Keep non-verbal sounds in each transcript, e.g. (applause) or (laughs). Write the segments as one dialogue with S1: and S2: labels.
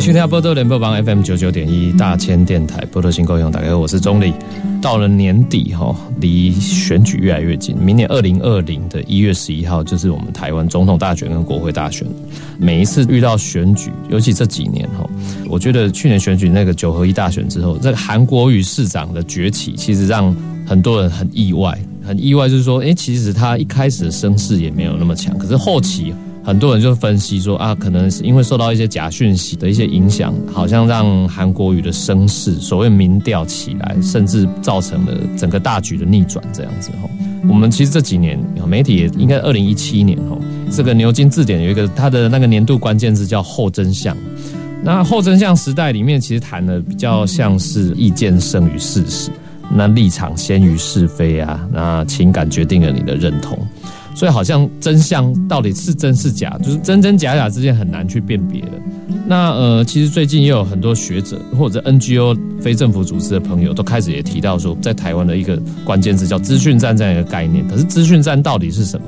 S1: 去听波多联播榜 FM 九九点一大千电台波多新够用，大家好，我是钟理。到了年底哈，离选举越来越近，明年二零二零的一月十一号就是我们台湾总统大选跟国会大选。每一次遇到选举，尤其这几年哈，我觉得去年选举那个九合一大选之后，这个韩国瑜市长的崛起，其实让很多人很意外，很意外，就是说，哎，其实他一开始的声势也没有那么强，可是后期。很多人就分析说啊，可能是因为受到一些假讯息的一些影响，好像让韩国瑜的声势，所谓民调起来，甚至造成了整个大局的逆转这样子哈。我们其实这几年媒体也应该二零一七年哈，这个牛津字典有一个它的那个年度关键字叫后真相。那后真相时代里面，其实谈的比较像是意见胜于事实，那立场先于是非啊，那情感决定了你的认同。所以好像真相到底是真是假，就是真真假假之间很难去辨别的。那呃，其实最近也有很多学者或者 NGO 非政府组织的朋友都开始也提到说，在台湾的一个关键词叫资讯战这样一个概念。可是资讯战到底是什么？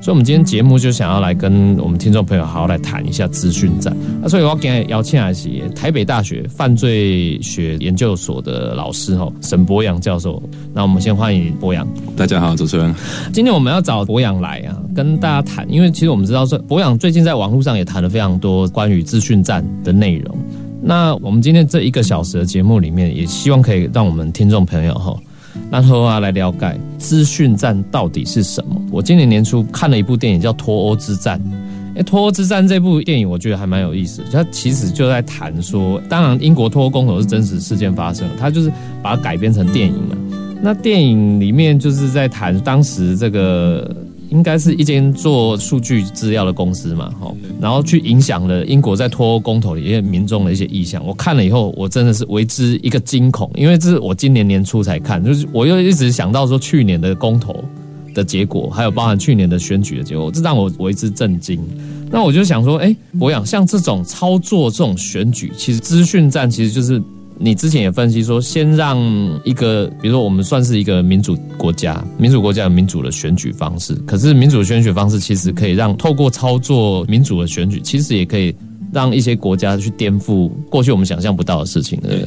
S1: 所以，我们今天节目就想要来跟我们听众朋友好好来谈一下资讯战。那所以我要今天邀请的是台北大学犯罪学研究所的老师哈沈博阳教授。那我们先欢迎博阳。
S2: 大家好，主持人。
S1: 今天我们要找博阳来啊，跟大家谈，因为其实我们知道说博阳最近在网络上也谈了非常多关于资讯战的内容。那我们今天这一个小时的节目里面，也希望可以让我们听众朋友哈。然后啊，来了解资讯战到底是什么？我今年年初看了一部电影叫《脱欧之战》。哎，《脱欧之战》这部电影我觉得还蛮有意思。它其实就在谈说，当然英国脱欧公投是真实事件发生，它就是把它改编成电影嘛。那电影里面就是在谈当时这个。应该是一间做数据资料的公司嘛，哈，然后去影响了英国在脱欧公投里面民众的一些意向。我看了以后，我真的是为之一个惊恐，因为这是我今年年初才看，就是我又一直想到说去年的公投的结果，还有包含去年的选举的结果，这让我为之震惊。那我就想说，哎，我想像这种操作这种选举，其实资讯战其实就是。你之前也分析说，先让一个，比如说我们算是一个民主国家，民主国家有民主的选举方式，可是民主的选举方式其实可以让透过操作民主的选举，其实也可以让一些国家去颠覆过去我们想象不到的事情。对，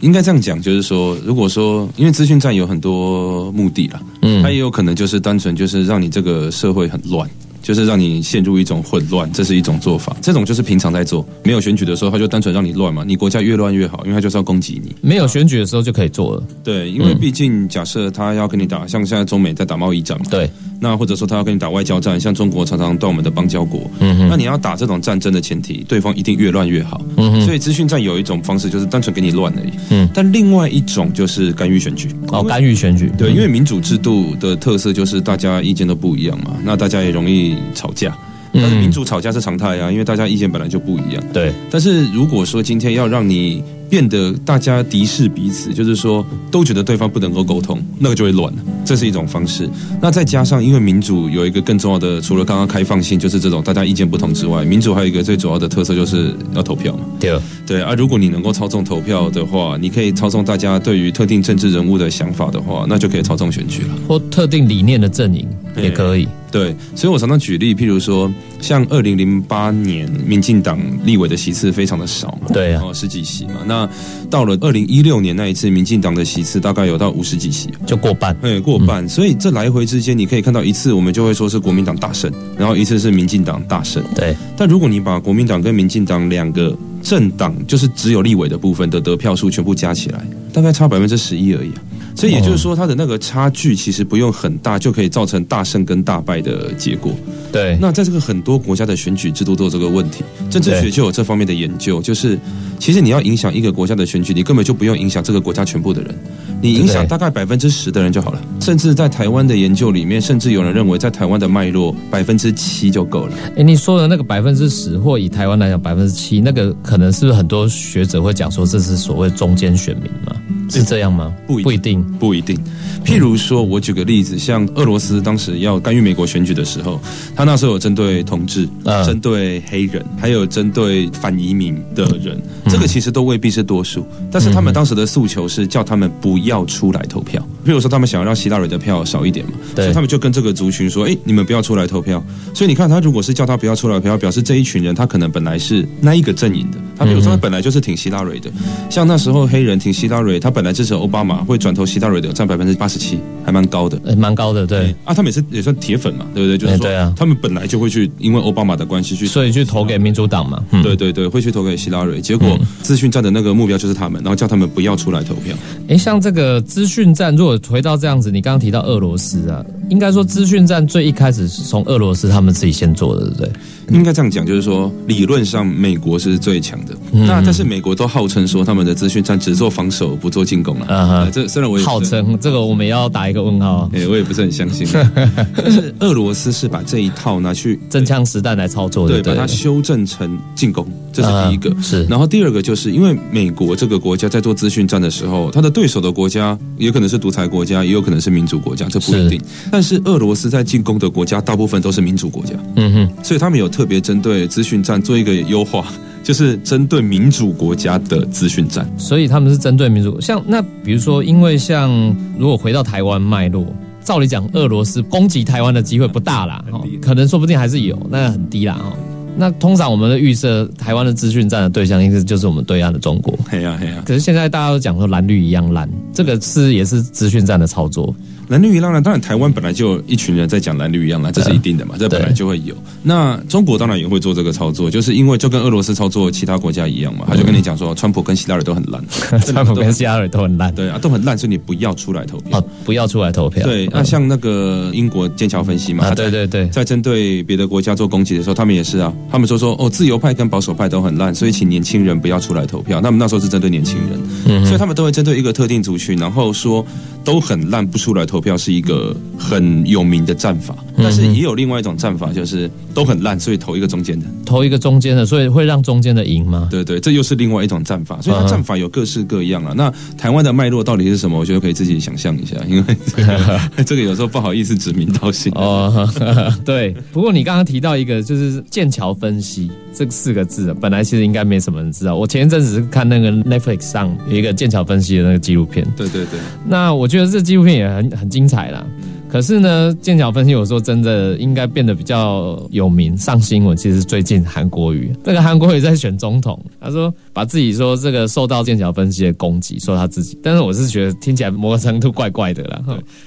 S2: 应该这样讲，就是说，如果说因为资讯战有很多目的了，嗯，它也有可能就是单纯就是让你这个社会很乱。就是让你陷入一种混乱，这是一种做法。这种就是平常在做，没有选举的时候，他就单纯让你乱嘛。你国家越乱越好，因为他就是要攻击你。
S1: 没有选举的时候就可以做了。
S2: 对，因为毕竟假设他要跟你打，像现在中美在打贸易战嘛。
S1: 对。
S2: 那或者说他要跟你打外交战，像中国常常断我们的邦交国。嗯哼。那你要打这种战争的前提，对方一定越乱越好。嗯哼。所以资讯战有一种方式就是单纯给你乱而已。嗯。但另外一种就是干预选举。
S1: 哦，干预选举。
S2: 对，因为民主制度的特色就是大家意见都不一样嘛，那大家也容易吵架。但是民主吵架是常态啊，因为大家意见本来就不一样。
S1: 对。
S2: 但是如果说今天要让你变得大家敌视彼此，就是说都觉得对方不能够沟通，那个就会乱了。这是一种方式。那再加上，因为民主有一个更重要的，除了刚刚开放性，就是这种大家意见不同之外，民主还有一个最主要的特色，就是要投票嘛。
S1: 对。
S2: 对啊，如果你能够操纵投票的话，你可以操纵大家对于特定政治人物的想法的话，那就可以操纵选举了。
S1: 或特定理念的阵营也可以。
S2: 对，所以我常常举例，譬如说，像二零零八年，民进党立委的席次非常的少嘛，
S1: 对啊，
S2: 十几席嘛。那到了二零一六年那一次，民进党的席次大概有到五十几席，
S1: 就过半，
S2: 对，过半。所以这来回之间，你可以看到一次我们就会说是国民党大胜，然后一次是民进党大胜。
S1: 对，
S2: 但如果你把国民党跟民进党两个政党，就是只有立委的部分的得票数全部加起来，大概差百分之十一而已。所以也就是说，它的那个差距其实不用很大，就可以造成大胜跟大败的结果。
S1: 对。
S2: 那在这个很多国家的选举制度都有这个问题，政治学就有这方面的研究，就是其实你要影响一个国家的选举，你根本就不用影响这个国家全部的人，你影响大概百分之十的人就好了。甚至在台湾的研究里面，甚至有人认为在台湾的脉络百分之七就够了。
S1: 哎，你说的那个百分之十，或以台湾来讲百分之七，那个可能是不是很多学者会讲说这是所谓中间选民嘛？是这样吗？
S2: 不一定
S1: 不一定。
S2: 不一定。譬如说，我举个例子，像俄罗斯当时要干预美国选举的时候，他那时候有针对同志、
S1: 嗯
S2: 针对黑人，还有针对反移民的人，这个其实都未必是多数。但是他们当时的诉求是叫他们不要出来投票。譬如说，他们想要让希拉里的票少一点嘛，所以他们就跟这个族群说：“哎，你们不要出来投票。”所以你看，他如果是叫他不要出来投票，表示这一群人他可能本来是那一个阵营的，他比如说他本来就是挺希拉蕊的，像那时候黑人挺希拉蕊，他本来支持奥巴马，会转投希拉蕊的有占百分之八十七，还蛮高的。
S1: 呃，蛮高的，对，
S2: 啊，他们也是也算铁粉嘛，对不对？就是说，他们本来就会去因为奥巴马的关系去，
S1: 所以去投给民主党嘛。嗯，
S2: 对对对，会去投给希拉瑞。结果资讯站的那个目标就是他们，然后叫他们不要出来投票。
S1: 哎，像这个资讯站，如果回到这样子，你刚刚提到俄罗斯啊，应该说资讯站最一开始是从俄罗斯他们自己先做的，对不对？
S2: 应该这样讲，就是说理论上美国是最强的，
S1: 嗯。
S2: 那但是美国都号称说他们的资讯战只做防守不做进攻了。
S1: 啊哈。
S2: 呃这虽然我也
S1: 号称这个我们要打一个问号，(laughs)
S2: 哎、我也不是很相信，(laughs) 但是俄罗斯是把这一套拿去
S1: 真枪实弹来操作的，
S2: 对，把它修正成进攻，这是第一个。
S1: 啊是。
S2: 然后第二个就是因为美国这个国家在做资讯战的时候，他的对手的国家也可能是独裁国家，也有可能是民主国家，这不一定。但是俄罗斯在进攻的国家大部分都是民主国家，
S1: 嗯哼，
S2: 所以他们有特别针对资讯站做一个优化，(laughs) 就是针对民主国家的资讯站。
S1: 所以他们是针对民主，像那比如说，因为像如果回到台湾脉络。照理讲，俄罗斯攻击台湾的机会不大啦，哦可能说不定还是有，那很低啦哦。那通常我们的预设，台湾的资讯站的对象应该就是我们对岸的中国。
S2: 嘿呀嘿呀，
S1: 可是现在大家都讲说蓝绿一样烂，这个是也是资讯站的操作。
S2: 蓝绿一样呢，当然台湾本来就有一群人在讲蓝绿一样了，这是一定的嘛，这本来就会有。那中国当然也会做这个操作，就是因为就跟俄罗斯操作其他国家一样嘛，他就跟你讲说，川普跟希拉里都很烂，(laughs)
S1: 川普跟希拉里都很烂，
S2: 对啊，都很烂，所以你不要出来投票。
S1: 哦，不要出来投票。
S2: 对，那
S1: 嗯
S2: 像那个英国剑桥分析嘛，
S1: 对对对，
S2: 在针对别的国家做攻击的时候，他们也是啊，他们说说哦，自由派跟保守派都很烂，所以请年轻人不要出来投票。他们那时候是针对年轻人，
S1: 嗯
S2: 所以他们都会针对一个特定族群，然后说都很烂，不出来投票是一个很有名的战法。但是也有另外一种战法，就是都很烂，所以投一个中间的。
S1: 投一个中间的，所以会让中间的赢吗？
S2: 对对，这又是另外一种战法，所以它
S1: 嗯
S2: 战法有各式各样啊。那台湾的脉络到底是什么？我觉得可以自己想象一下，因为这 (laughs) 个这个有时候不好意思指名道姓。
S1: 哦，(laughs) 对。不过你刚刚提到一个，就是剑桥分析这四个字，本来其实应该没什么人知道。我前一阵子是看那个 Netflix 上有一个剑桥分析的那个纪录片，
S2: 对对对，
S1: 那我觉得这纪录片也很很精彩啦。可是呢，剑桥分析我说真的应该变得比较有名，上新闻。其实最近韩国瑜，这个韩国瑜在选总统，他说把自己说这个受到剑桥分析的攻击，说他自己，但是我是觉得听起来某个程度怪怪的啦。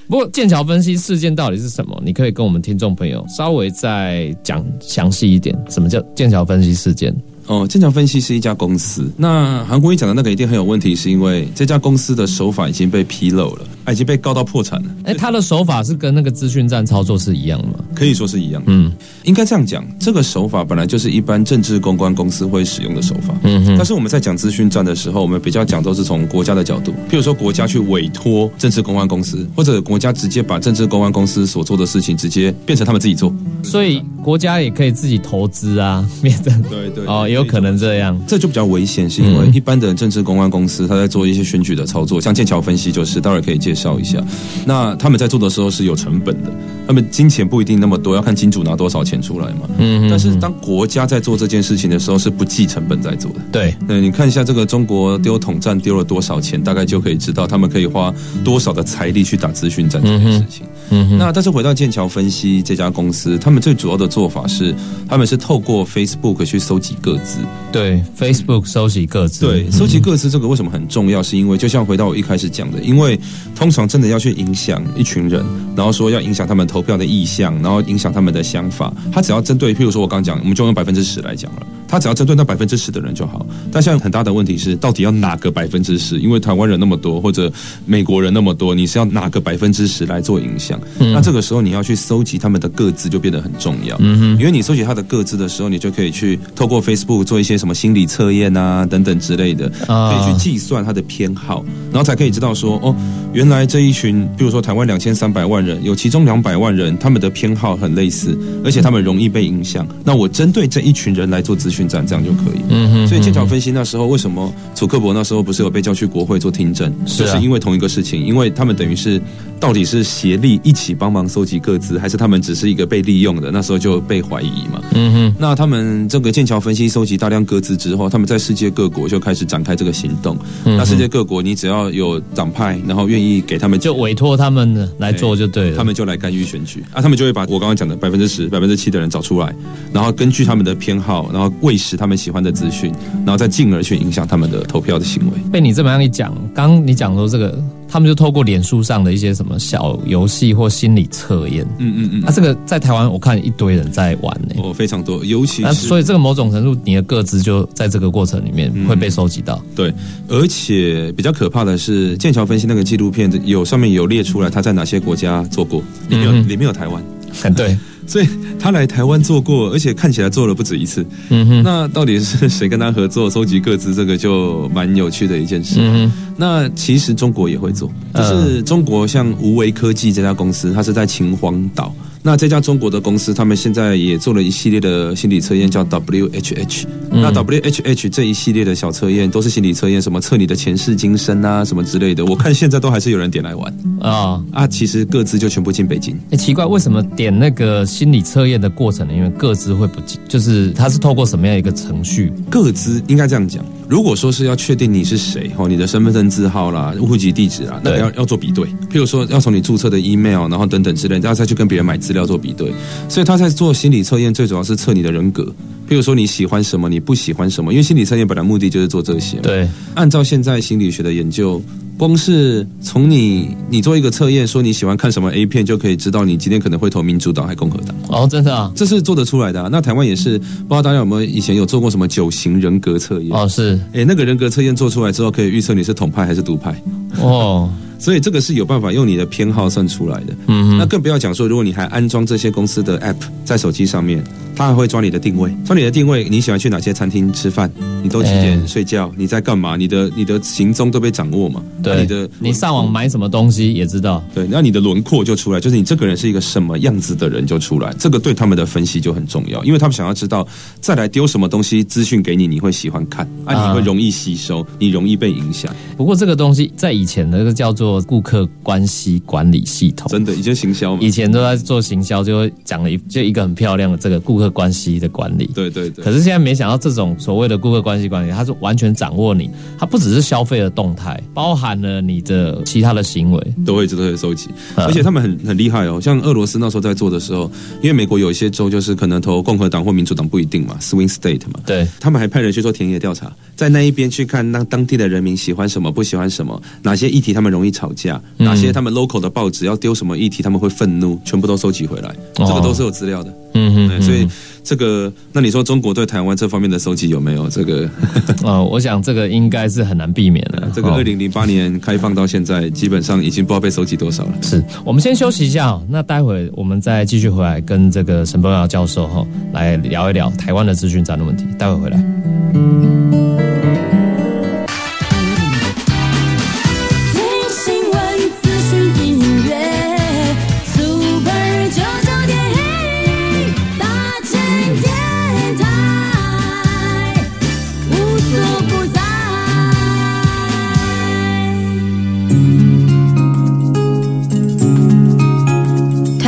S1: 不过剑桥分析事件到底是什么？你可以跟我们听众朋友稍微再讲详细一点，什么叫剑桥分析事件？
S2: 哦，剑桥分析是一家公司。那韩国瑜讲的那个一定很有问题，是因为这家公司的手法已经被披露了，啊已经被告到破产了。
S1: 哎，他的手法是跟那个资讯站操作是一样的吗？
S2: 可以说是一样，
S1: 嗯
S2: 应该这样讲，这个手法本来就是一般政治公关公司会使用的手法。
S1: 嗯哼
S2: 但是我们在讲资讯站的时候，我们比较讲都是从国家的角度，譬如说国家去委托政治公关公司，或者国家直接把政治公关公司所做的事情直接变成他们自己做。
S1: 所以国家也可以自己投资啊，(laughs) 变成
S2: 对对
S1: 哦，也有可能这样。
S2: 这就比较危险，是因为一般的政治公关公司，他在做一些选举的操作，像剑桥分析就是，待会可以介绍一下。那他们在做的时候是有成本的，他们金钱不一定那么多，要看金主拿多少钱出来嘛。
S1: 嗯
S2: 但是当国家在做这件事情的时候，是不计成本在做的。
S1: 对，
S2: 对，你看一下这个中国丢统战丢了多少钱，大概就可以知道他们可以花多少的财力去打资讯战这件事情。
S1: 嗯哼，
S2: 那但是回到剑桥分析这家公司，他们最主要的做法是，他们是透过 Facebook 去搜集各自。
S1: 对，Facebook 搜集各自，
S2: 对，搜集各自这个为什么很重要？是因为就像回到我一开始讲的，因为通常真的要去影响一群人，然后说要影响他们投票的意向，然后影响他们的想法，他只要针对，譬如说我刚讲，我们就用百分之十来讲了，他只要针对那百分之十的人就好。但现在很大的问题是，到底要哪个百分之十？因为台湾人那么多，或者美国人那么多，你是要哪个百分之十来做影响？那这个时候你要去搜集他们的各自就变得很重要。
S1: 嗯哼，
S2: 因为你搜集他的各自的时候，你就可以去透过 Facebook 做一些什么心理测验啊等等之类的，
S1: 啊
S2: 可以去计算他的偏好，然后才可以知道说哦，原来这一群，比如说台湾两千三百万人，有其中两百万人他们的偏好很类似，而且他们容易被影响。那我针对这一群人来做资讯站，这样就可以。嗯哼。所以剑桥分析那时候为什么楚克伯那时候不是有被叫去国会做听证，就是因为同一个事情，因为他们等于是到底是协力一起帮忙搜集各自，还是他们只是一个被利用的？那时候就被怀疑嘛。嗯哼。那他们这个剑桥分析收集大量各自之后，他们在世界各国就开始展开这个行动。那世界各国，你只要有党派，然后愿意给他们，
S1: 就委托他们来做就对了，
S2: 他们就来干预选举啊，他们就会把我刚刚讲的百分之十、百分之七的人找出来，然后根据他们的偏好，然后喂食他们喜欢的资讯，然后再进而去影响他们的投票的行为。
S1: 被你这么样一讲，刚你讲说这个。他们就透过脸书上的一些什么小游戏或心理测验，嗯嗯嗯，那这个在台湾我看一堆人在玩呢，
S2: 哦，非常多，尤其是
S1: 所以这个某种程度你的个资就在这个过程里面会被收集到，
S2: 对，而且比较可怕的是剑桥分析那个纪录片有上面有列出来他在哪些国家做过，里面有里面有台湾，(laughs)
S1: 对。(laughs)
S2: 所以他来台湾做过，而且看起来做了不止一次。嗯哼，那到底是谁跟他合作收集各自？这个就蛮有趣的一件事。嗯哼，那其实中国也会做，就是中国像无为科技这家公司，它是在秦皇岛。那这家中国的公司，他们现在也做了一系列的心理测验，叫 WHH。那 WHH 这一系列的小测验都是心理测验，什么测你的前世今生啊，什么之类的。我看现在都还是有人点来玩啊啊！其实各自就全部进北京。
S1: 哎，奇怪，为什么点那个心理测验的过程呢？因为各自会不进，就是它是透过什么样一个程序？
S2: 各自应该这样讲。如果说是要确定你是谁，哦，你的身份证字号啦、户籍地址啊，那要要做比对。譬如说，要从你注册的 email，然后等等之类，要再去跟别人买资料做比对。所以他在做心理测验，最主要是测你的人格。譬如说你喜欢什么，你不喜欢什么，因为心理测验本来目的就是做这些。
S1: 对，
S2: 按照现在心理学的研究。光是从你你做一个测验，说你喜欢看什么 A 片，就可以知道你今天可能会投民主党还共和党。
S1: 哦，真的啊，
S2: 这是做得出来的。啊那台湾也是，不知道大家有没有以前有做过什么九型人格测验？
S1: 哦，是。
S2: 哎，那个人格测验做出来之后，可以预测你是统派还是独派。哦。所以这个是有办法用你的偏好算出来的。嗯，那更不要讲说，如果你还安装这些公司的 App 在手机上面，它还会抓你的定位，抓你的定位，你喜欢去哪些餐厅吃饭，你都几点睡觉，你在干嘛，你的你的行踪都被掌握嘛？
S1: 对，你的你上网买什么东西也知道。
S2: 对，那你的轮廓就出来，就是你这个人是一个什么样子的人就出来。这个对他们的分析就很重要，因为他们想要知道再来丢什么东西资讯给你，你会喜欢看，啊，你会容易吸收，你容易被影响。
S1: 不过这个东西在以前那个叫做顾客关。系管理系统
S2: 真的以前行销，
S1: 以前都在做行销，就会讲了一就一个很漂亮的这个顾客关系的管理。
S2: 对对对。
S1: 可是现在没想到这种所谓的顾客关系管理，它是完全掌握你，它不只是消费的动态，包含了你的其他的行为，
S2: 都会都会收集。而且他们很很厉害哦，像俄罗斯那时候在做的时候，因为美国有一些州就是可能投共和党或民主党不一定嘛，swing state 嘛。
S1: 对。
S2: 他们还派人去做田野调查，在那一边去看那当地的人民喜欢什么，不喜欢什么，哪些议题他们容易吵架，哪些。他们 local 的报纸要丢什么议题，他们会愤怒，全部都收集回来，这个都是有资料的。嗯哼，所以这个，那你说中国对台湾这方面的收集有没有这个？(laughs)
S1: 啊，我想这个应该是很难避免的。
S2: 这个二零零八年开放到现在，基本上已经不知道被收集多少了。
S1: 是我们先休息一下，那待会我们再继续回来跟这个沈博尧教授哈来聊一聊台湾的资讯站的问题。待会回来。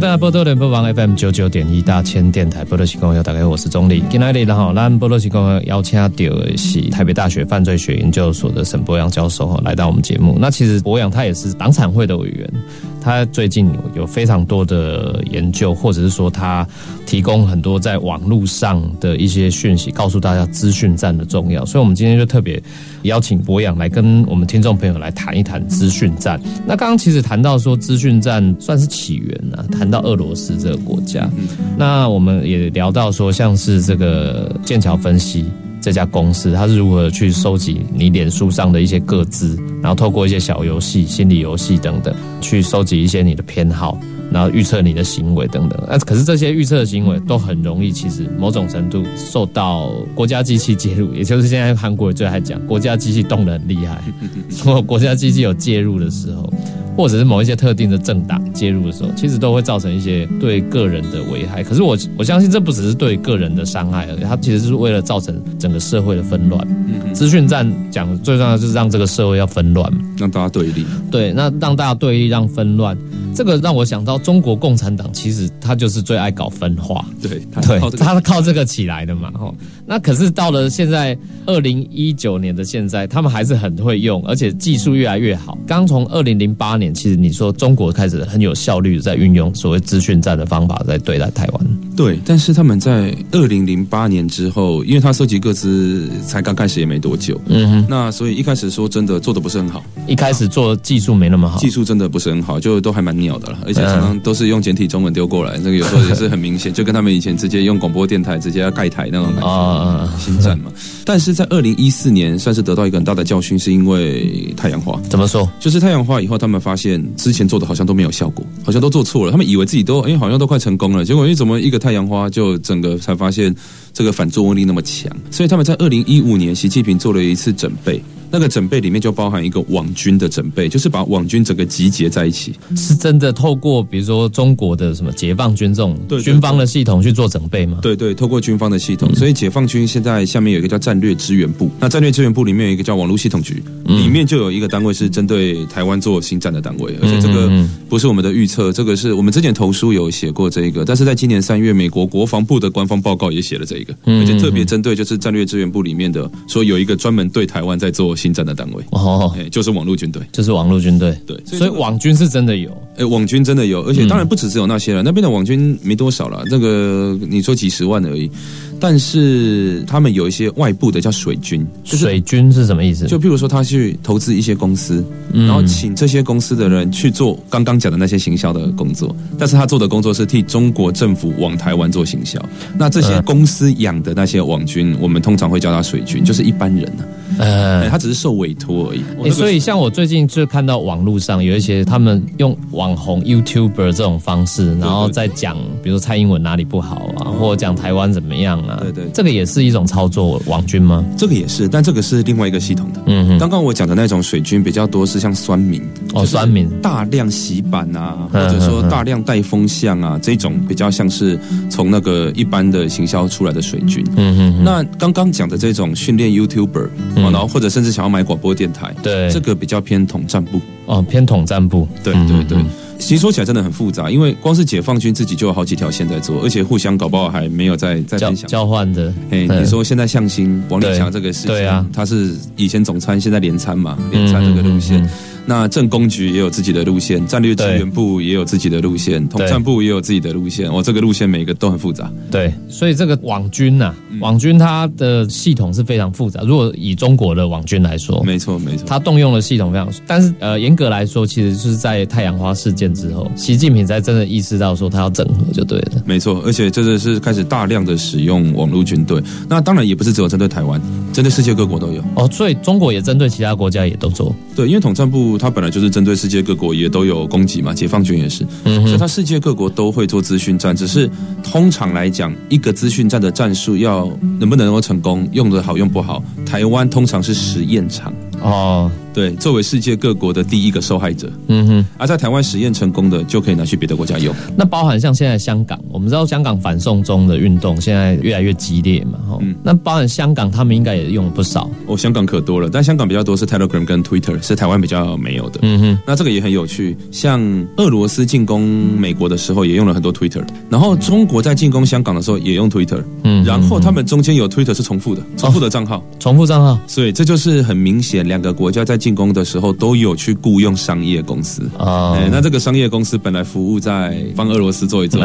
S1: 大家波多联播网 FM 九九点一大千电台波多西公友，大家好，我是钟礼。今天然后咱波多西公友邀请到的是台北大学犯罪学研究所的沈博阳教授哈，来到我们节目。那其实博阳他也是党产会的委员。他最近有非常多的研究，或者是说他提供很多在网络上的一些讯息，告诉大家资讯站的重要。所以，我们今天就特别邀请博洋来跟我们听众朋友来谈一谈资讯站。那刚刚其实谈到说资讯站算是起源啊，谈到俄罗斯这个国家，那我们也聊到说像是这个剑桥分析。这家公司它是如何去收集你脸书上的一些个资，然后透过一些小游戏、心理游戏等等，去收集一些你的偏好，然后预测你的行为等等。那可是这些预测的行为都很容易，其实某种程度受到国家机器介入，也就是现在韩国最爱讲国家机器动得很厉害。(laughs) 如果国家机器有介入的时候。或者是某一些特定的政党介入的时候，其实都会造成一些对个人的危害。可是我我相信这不只是对个人的伤害而已，它其实是为了造成整个社会的纷乱。资讯战讲最重要的就是让这个社会要纷乱，
S2: 让大家对立。
S1: 对，那让大家对立，让纷乱。这个让我想到中国共产党，其实他就是最爱搞分化。
S2: 对，
S1: 对，他是靠这个起来的嘛。哈，那可是到了现在二零一九年的现在，他们还是很会用，而且技术越来越好。刚从二零零八年。其实你说中国开始很有效率的在运用所谓资讯战的方法在对待台湾，
S2: 对。但是他们在二零零八年之后，因为他收集各自才刚开始也没多久，嗯哼。那所以一开始说真的做的不是很好，
S1: 一开始做技术没那么好，
S2: 技术真的不是很好，就都还蛮鸟的了，而且常常都是用简体中文丢过来，那个有时候也是很明显，就跟他们以前直接用广播电台直接要盖台那种感觉啊，新战嘛。但是在二零一四年算是得到一个很大的教训，是因为太阳花
S1: 怎么说？
S2: 就是太阳花以后，他们发现之前做的好像都没有效果，好像都做错了。他们以为自己都哎，好像都快成功了，结果哎，怎么一个太阳花就整个才发现这个反作用力那么强？所以他们在二零一五年，习近平做了一次准备。那个整备里面就包含一个网军的整备，就是把网军整个集结在一起，
S1: 是真的透过比如说中国的什么解放军这种军方的系统去做整备吗？
S2: 对对，透过军方的系统，所以解放军现在下面有一个叫战略支援部，那战略支援部里面有一个叫网络系统局，里面就有一个单位是针对台湾做新战的单位，而且这个不是我们的预测，这个是我们之前投书有写过这个，但是在今年三月，美国国防部的官方报告也写了这个，而且特别针对就是战略支援部里面的，说有一个专门对台湾在做新战的单位。哦，就是网络军队，
S1: 就是网络军队，
S2: 对，
S1: 所以网军是真的有，
S2: 哎，网军真的有，而且当然不只只有那些了，那边的网军没多少了，那个你说几十万而已。但是他们有一些外部的叫水军，
S1: 水军是什么意思？
S2: 就譬如说他去投资一些公司，然后请这些公司的人去做刚刚讲的那些行销的工作，但是他做的工作是替中国政府往台湾做行销。那这些公司养的那些网军，我们通常会叫他水军，就是一般人呢，呃，他只是受委托而已。
S1: 所以像我最近就看到网络上有一些他们用网红 YouTuber 这种方式，然后再讲，比如蔡英文哪里不好啊，或者讲台湾怎么样啊。
S2: 对对，
S1: 这个也是一种操作网军吗？
S2: 这个也是，但这个是另外一个系统的。嗯哼，刚刚我讲的那种水军比较多是像酸民
S1: 哦，酸民
S2: 大量洗版啊，或者说大量带风向啊，这种比较像是从那个一般的行销出来的水军。嗯哼，那刚刚讲的这种训练 YouTuber，然后或者甚至想要买广播电台，
S1: 对，
S2: 这个比较偏统战部
S1: 哦，偏统战部，
S2: 对对对。其实说起来真的很复杂，因为光是解放军自己就有好几条线在做，而且互相搞不好还没有在在分享
S1: 交换的。
S2: 哎，你说现在向心王立强这个事情，
S1: 对啊，
S2: 他是以前总参，现在连参嘛，连参这个路线。那政工局也有自己的路线，战略支援部也有自己的路线，统战部也有自己的路线。我这个路线每一个都很复杂。
S1: 对，所以这个网军呐，网军它的系统是非常复杂。如果以中国的网军来说，
S2: 没错没错，
S1: 它动用的系统非常，但是呃，严格来说，其实是在太阳花事件之后，习近平才真的意识到说他要整合就对了。
S2: 没错，而且这个是开始大量的使用网络军队。那当然也不是只有针对台湾，针对世界各国都有。
S1: 哦，所以中国也针对其他国家也都做。
S2: 对，因为统战部它本来就是针对。世界各国也都有攻击嘛，解放军也是，所以它世界各国都会做资讯战，只是通常来讲，一个资讯战的战术要能不能够成功，用的好用不好，台湾通常是实验场哦。对，作为世界各国的第一个受害者，嗯哼，而在台湾实验成功的，就可以拿去别的国家用。
S1: 那包含像现在香港，我们知道香港反送中的运动现在越来越激烈嘛，哈，那包含香港，他们应该也用了不少。
S2: 哦，香港可多了，但香港比较多是 Telegram 跟 Twitter，是台湾比较没有的。嗯哼，那这个也很有趣，像俄罗斯进攻美国的时候也用了很多 Twitter，然后中国在进攻香港的时候也用 Twitter，嗯，然后他们中间有 Twitter 是重复的，重复的账号，
S1: 重复账号，
S2: 所以这就是很明显两个国家在进攻的时候都有去雇佣商业公司。
S1: 哦
S2: 哎，那这个商业公司本来服务在帮俄罗斯做一做，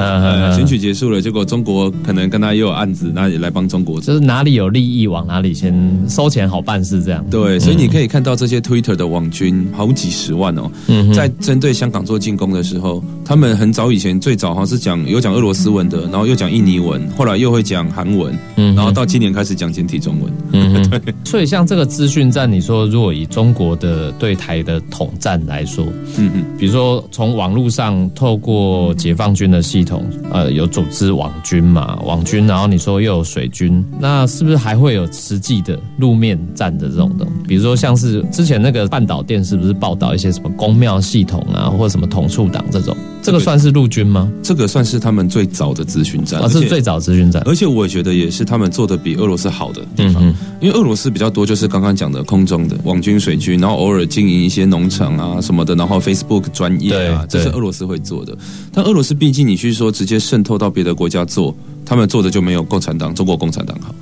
S2: 选举结束了，结果中国可能跟他也有案子，那也来帮中国做。
S1: 就是哪里有利益往哪里先收钱好办事这样。
S2: 对，所以你可以看到这些 Twitter 的网军好几十万哦，
S1: 嗯
S2: 在针对香港做进攻的时候，他们很早以前最早好像是讲有讲俄罗斯文的，然后又讲印尼文，后来又会讲韩文，
S1: 嗯
S2: 然后到今年开始讲简体中文。
S1: 嗯 (laughs) 对，所以像这个资讯站，你说如果以中国的对台的统战来说，
S2: 嗯嗯，
S1: 比如说从网络上透过解放军的系统，呃，有组织网军嘛，网军，然后你说又有水军，那是不是还会有实际的路面战的这种东西？比如说像是之前那个半岛电是不是报道一些什么公庙系统啊，或者什么统促党这种，这个算是陆军吗？
S2: 这个算是他们最早的咨询站，
S1: 啊，
S2: 而
S1: 是最早咨询站。
S2: 而且我也觉得也是他们做的比俄罗斯好的地方，
S1: 嗯
S2: 因为俄罗斯比较多就是刚刚讲的空中的网军、水军，然后偶尔经营一些农场啊什么的，然后 Facebook 专业啊，这是俄罗斯会做的。但俄罗斯毕竟你去说直接渗透到别的国家做，他们做的就没有共产党、中国共产党好，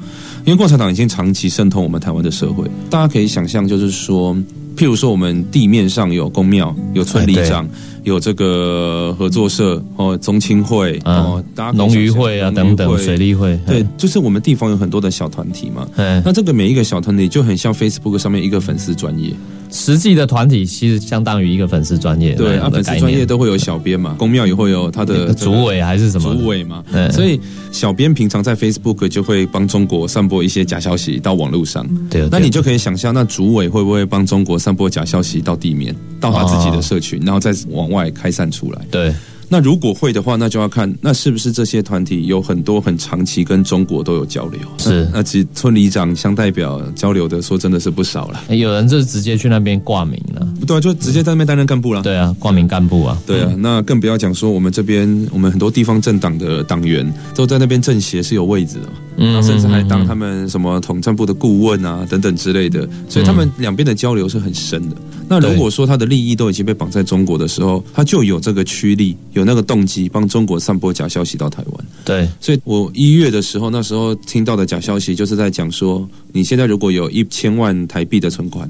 S2: 因为共产党已经长期渗透我们台湾的社会。大家可以想象，就是说，譬如说我们地面上有公庙、有村里长。有这个合作社哦，中青会哦，
S1: 农渔会啊等等，水利会，
S2: 对，就是我们地方有很多的小团体嘛。
S1: 嗯，
S2: 那这个每一个小团体就很像 Facebook 上面一个粉丝专业，
S1: 实际的团体其实相当于一个粉丝专业，
S2: 对，啊，粉丝专业都会有小编嘛，公庙也会有他的
S1: 主委还是什么？
S2: 主委嘛，
S1: 嗯。
S2: 所以小编平常在 Facebook 就会帮中国散播一些假消息到网络上，
S1: 对，
S2: 那你就可以想象，那主委会不会帮中国散播假消息到地面，到他自己的社群，然后再往外开散出来？
S1: 对。
S2: 那如果会的话，那就要看那是不是这些团体有很多很长期跟中国都有交流。
S1: 是
S2: 那其实村里长、乡代表交流的，说真的是不少了。
S1: 有人就直接去那边挂名了，
S2: 对啊，就直接在那边担任干部了。
S1: 对啊，挂名干部啊。
S2: 对啊，那更不要讲说我们这边，我们很多地方政党的党员都在那边政协是有位置的，
S1: 嗯
S2: 然后甚至还当他们什么统战部的顾问啊等等之类的，所以他们两边的交流是很深的。那如果说他的利益都已经被绑在中国的时候，他就有这个驱力，有那个动机帮中国散播假消息到台湾。
S1: 对，
S2: 所以我一月的时候，那时候听到的假消息就是在讲说，你现在如果有一千万台币的存款，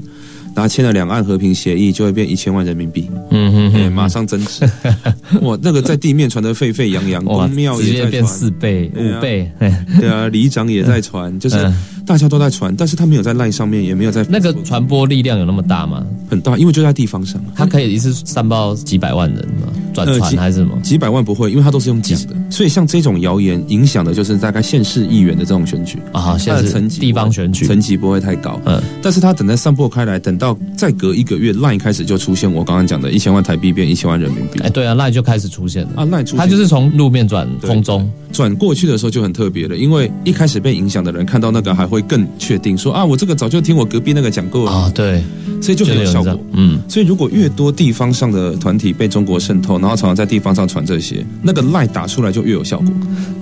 S2: 然后签了两岸和平协议，就会变一千万人民币。
S1: 嗯哼
S2: 哎，
S1: 哼，
S2: 马上增值，(laughs) 哇，那个在地面传得沸沸扬扬，
S1: 哇
S2: 公庙也在传，
S1: 四倍、五倍，嘿
S2: 对啊，里长也在传，(laughs) 就是
S1: 嗯
S2: 大家都在传，但是他没有在 line 上面，也没有在
S1: 那个传播力量有那么大吗？
S2: 很大，因为就在地方上，
S1: 它可以一次散包几百万人吗？转传还是什么？
S2: 几百万不会，因为他都是用讲的，所以像这种谣言影响的就是大概县市议员的这种选举。
S1: 啊，现在是
S2: 层级
S1: 地方选举，
S2: 层级不会太高，
S1: 嗯，
S2: 但是他等待散播开来，等到再隔一个月，line 开始就出现我刚刚讲的一千万台币变一千万人民币。
S1: 哎，对啊，赖就开始出现了，
S2: 啊，line 出现。
S1: 它就是从路面转空中，
S2: 转过去的时候就很特别了，因为一开始被影响的人看到那个还会更确定说啊，我这个早就听我隔壁那个讲过了，
S1: 啊，对，
S2: 所以就很有效果。
S1: 嗯，
S2: 所以如果越多地方上的团体被中国渗透，然后常常在地方上传这些，那个赖打出来就越有效果。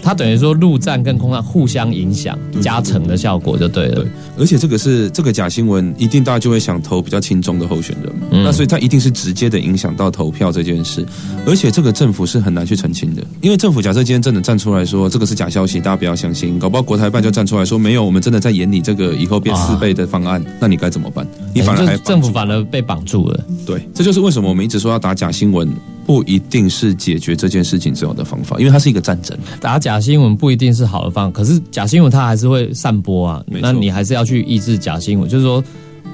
S1: 它等于说陆战跟空战互相影响，加成的效果就对了
S2: 对。，而且这个是这个假新闻，一定大家就会想投比较轻中的候选人，
S1: 嗯
S2: 那所以它一定是直接的影响到投票这件事，而且这个政府是很难去澄清的，因为政府假设今天真的站出来说这个是假消息，大家不要相信，搞不好国台办就站出来说没有，我们真的在演你这个以后变四倍的方案，那你该怎么办？你反而
S1: 政府反而被绑住了。
S2: 对，这就是为什么我们一直说要打假新闻，不一定是解决这件事情最好的方法，因为它是一个战争。
S1: 打假新闻不一定是好的方法，可是假新闻它还是会散播啊那你还是要去抑制假新闻。就是说，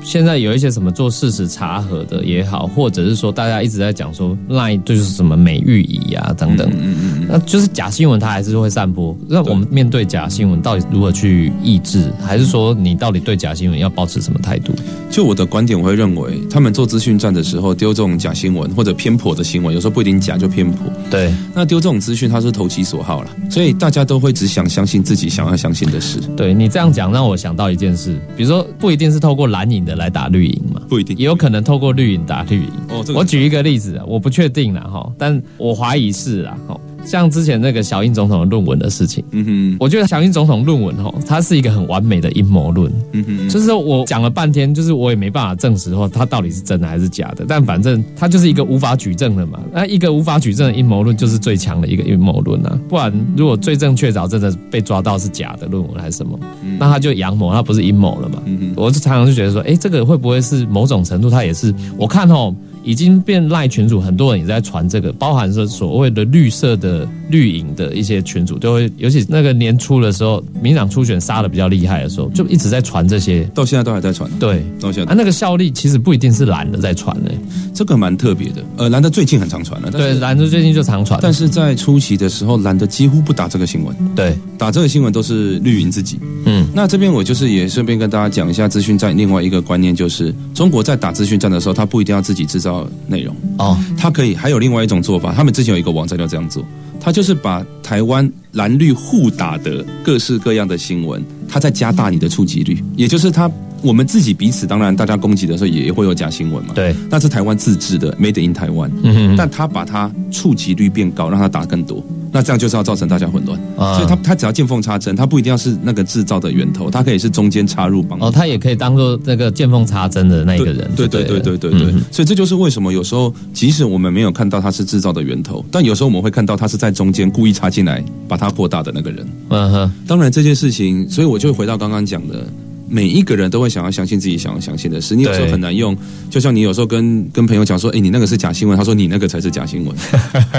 S1: 现在有一些什么做事实查核的也好，或者是说大家一直在讲说 Line 就是什么美玉仪啊等等，
S2: 嗯嗯嗯，
S1: 那就是假新闻它还是会散播。那我们面对假新闻到底如何去抑制，还是说你到底对假新闻要保持什么态度？
S2: 就我的观点，我会认为他们做资讯站的时候丢这种假新闻或者偏颇的新闻，有时候不一定假就偏颇。
S1: 对，
S2: 那丢这种资讯，它是投其所好了，所以大家都会只想相信自己想要相信的事，
S1: 对你这样讲让我想到一件事，比如说不一定是透过蓝营的来打绿营嘛，
S2: 不一定
S1: 也有可能透过绿营打绿营。
S2: 哦。这个
S1: 我举一个例子，我不确定了哈，但我怀疑是啦哈。像之前那个小英总统的论文的事情，
S2: 嗯哼，
S1: 我觉得小英总统论文哦，它是一个很完美的阴谋论。
S2: 嗯哼，
S1: 就是说我讲了半天，就是我也没办法证实说它到底是真的还是假的，但反正它就是一个无法举证的嘛。那一个无法举证的阴谋论就是最强的一个阴谋论啊！不然如果罪证确凿，真的被抓到是假的论文还是什么，那他就阳谋，他不是阴谋了嘛？嗯哼我就常常就觉得说，哎，这个会不会是某种程度，它也是我看哦。已经变赖群主，很多人也在传这个，包含是所谓的绿色的绿营的一些群主，都会，尤其那个年初的时候，民党初选杀的比较厉害的时候，就一直在传这些，
S2: 到现在都还在传。
S1: 对，
S2: 到现在。
S1: 啊，那个效力其实不一定是蓝的在传嘞，
S2: 这个蛮特别的。呃，蓝的最近很常传了，
S1: 对，蓝的最近就常传，
S2: 但是在初期的时候，蓝的几乎不打这个新闻，
S1: 对，
S2: 打这个新闻都是绿营自己。嗯，那这边我就是也顺便跟大家讲一下资讯站另外一个观念，就是中国在打资讯战的时候，他不一定要自己制造内容。哦，他可以还有另外一种做法，他们之前有一个网站就这样做，他就是把台湾蓝绿互打的各式各样的新闻，他在加大你的触及率，也就是他我们自己彼此当然大家攻击的时候也会有假新闻嘛，
S1: 对，
S2: 那是台湾自制的 Made in 台湾，嗯哼但他把它触及率变高，让他打更多。那这样就是要造成大家混乱，啊所以他他只要见缝插针，他不一定要是那个制造的源头，他可以是中间插入帮。
S1: 哦，他也可以当做那个见缝插针的那个人。
S2: 对对对对对对，所以这就是为什么有时候即使我们没有看到他是制造的源头，但有时候我们会看到他是在中间故意插进来把它扩大的那个人。嗯哼，当然这件事情，所以我就回到刚刚讲的。每一个人都会想要相信自己想要相信的事，你有时候很难用。就像你有时候跟跟朋友讲说：“哎，你那个是假新闻。”他说：“你那个才是假新闻。”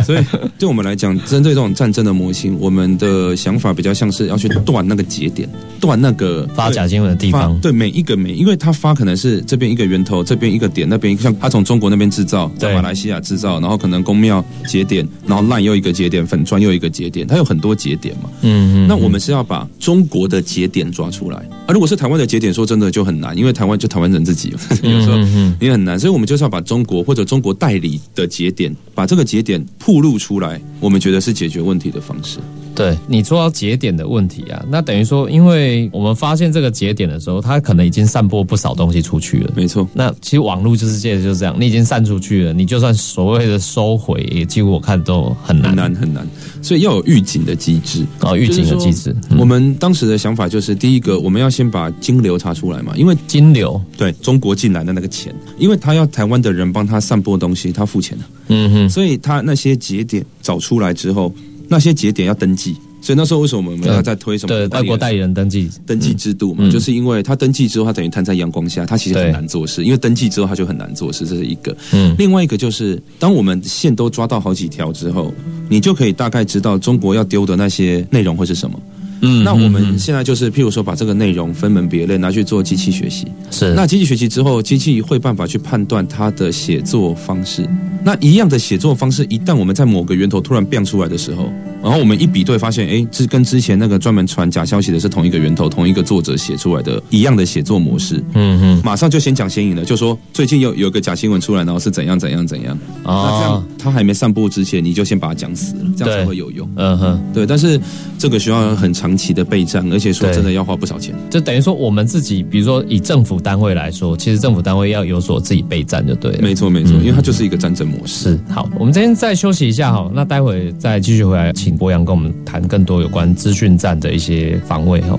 S2: 所以对我们来讲，针对这种战争的模型，我们的想法比较像是要去断那个节点，断那个
S1: 发假新闻的地方。
S2: 对每一个每，因为他发可能是这边一个源头，这边一个点，那边像他从中国那边制造，在马来西亚制造，然后可能公庙节点，然后烂又一个节点，粉砖又一个节点，它有很多节点嘛。嗯嗯。那我们是要把中国的节点抓出来，而如果是台湾的节点，说真的。就很难，因为台湾就台湾人自己，(laughs) 有时候也很难，所以我们就是要把中国或者中国代理的节点，把这个节点铺露出来，我们觉得是解决问题的方式。
S1: 对你说到节点的问题啊，那等于说，因为我们发现这个节点的时候，它可能已经散播不少东西出去了。
S2: 没错，
S1: 那其实网络就是界就是这样，你已经散出去了，你就算所谓的收回，也几乎我看都很难，
S2: 很难，很难。所以要有预警的机制
S1: 啊，预警的机制。
S2: 我们当时的想法就是，第一个，我们要先把金流查出来嘛，因为
S1: 金流
S2: 对中国进来的那个钱，因为他要台湾的人帮他散播东西，他付钱的。嗯哼，所以他那些节点找出来之后，那些节点要登记。所以那时候为什么我们要在推什么？
S1: 外国代理人登记
S2: 登记制度嘛，就是因为他登记之后，他等于摊在阳光下，他其实很难做事。因为登记之后，他就很难做事，这是一个。嗯，另外一个就是，当我们线都抓到好几条之后，你就可以大概知道中国要丢的那些内容会是什么。嗯，那我们现在就是，譬如说，把这个内容分门别类拿去做机器学习。
S1: 是，
S2: 那机器学习之后，机器会办法去判断它的写作方式。那一样的写作方式，一旦我们在某个源头突然变出来的时候，然后我们一比对，发现，哎，这跟之前那个专门传假消息的是同一个源头、同一个作者写出来的一样的写作模式。嗯哼，马上就先讲先赢了，就说最近有有个假新闻出来，然后是怎样怎样怎样。那这样他还没散布之前，你就先把它讲死了，这样才会有用。嗯哼，对，但是这个需要很长。长期的备战，而且说真的要花不少钱。
S1: 就等于说，我们自己，比如说以政府单位来说，其实政府单位要有所自己备战就对了。
S2: 没错，没错，因为它就是一个战争模式。
S1: 是好，我们今天再休息一下哈，那待会再继续回来，请博洋跟我们谈更多有关资讯站的一些防卫哈。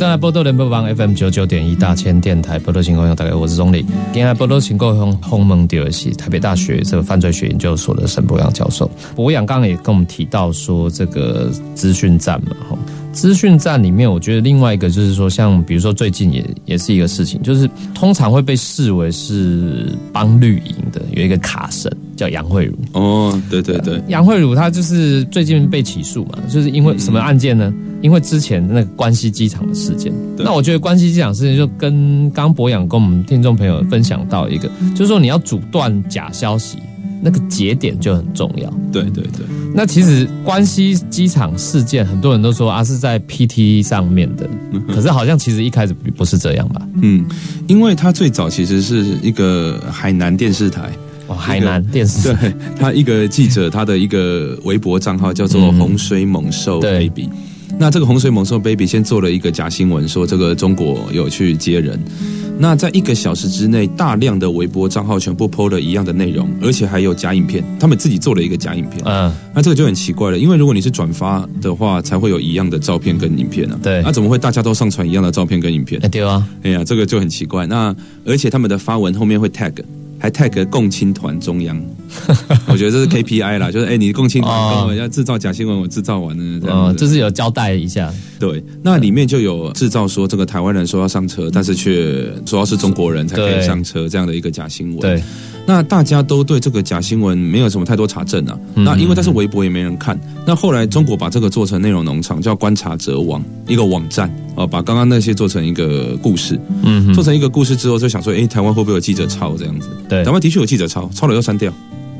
S1: 回到波多联播网 FM 九九点一大千电台波多情况用，大家我是钟理。今天波多情况用轰蒙迪尔系台北大学这个犯罪学研究所的沈博阳教授。博阳刚刚也跟我们提到说，这个资讯站嘛，哈，资讯站里面，我觉得另外一个就是说，像比如说最近也也是一个事情，就是通常会被视为是帮绿营的有一个卡神叫杨慧茹。
S2: 哦，对对对，
S1: 杨慧茹她就是最近被起诉嘛，就是因为什么案件呢？因为之前那个关西机场的事件，那我觉得关西机场事件就跟刚博洋跟我们听众朋友分享到一个，就是说你要阻断假消息，那个节点就很重要。
S2: 对对对。
S1: 那其实关西机场事件，很多人都说啊是在 PT 上面的，可是好像其实一开始不是这样吧？
S2: 嗯，因为它最早其实是一个海南电视台。
S1: 哦，海南电视
S2: 对他一个记者，他的一个微博账号叫做洪水猛兽 baby。那这个洪水猛兽 baby 先做了一个假新闻，说这个中国有去接人。那在一个小时之内，大量的微博账号全部 PO 了一样的内容，而且还有假影片。他们自己做了一个假影片。嗯，那这个就很奇怪了，因为如果你是转发的话，才会有一样的照片跟影片啊。
S1: 对，
S2: 那怎么会大家都上传一样的照片跟影片？
S1: 对啊，
S2: 哎呀，这个就很奇怪。那而且他们的发文后面会 tag。还 tag 共青团中央，(laughs) 我觉得这是 KPI 啦，就是哎，你共青团跟我要制造假新闻，我制造完了，
S1: 哦，这是有交代一下。
S2: 对，那里面就有制造说这个台湾人说要上车，但是却说要是中国人才可以上车这样的一个假新闻。
S1: 对。
S2: 那大家都对这个假新闻没有什么太多查证啊。那因为但是微博也没人看。那后来中国把这个做成内容农场，叫观察者网一个网站啊，把刚刚那些做成一个故事。嗯，做成一个故事之后，就想说，哎，台湾会不会有记者抄这样子？
S1: 对，
S2: 台湾的确有记者抄，抄了又删掉。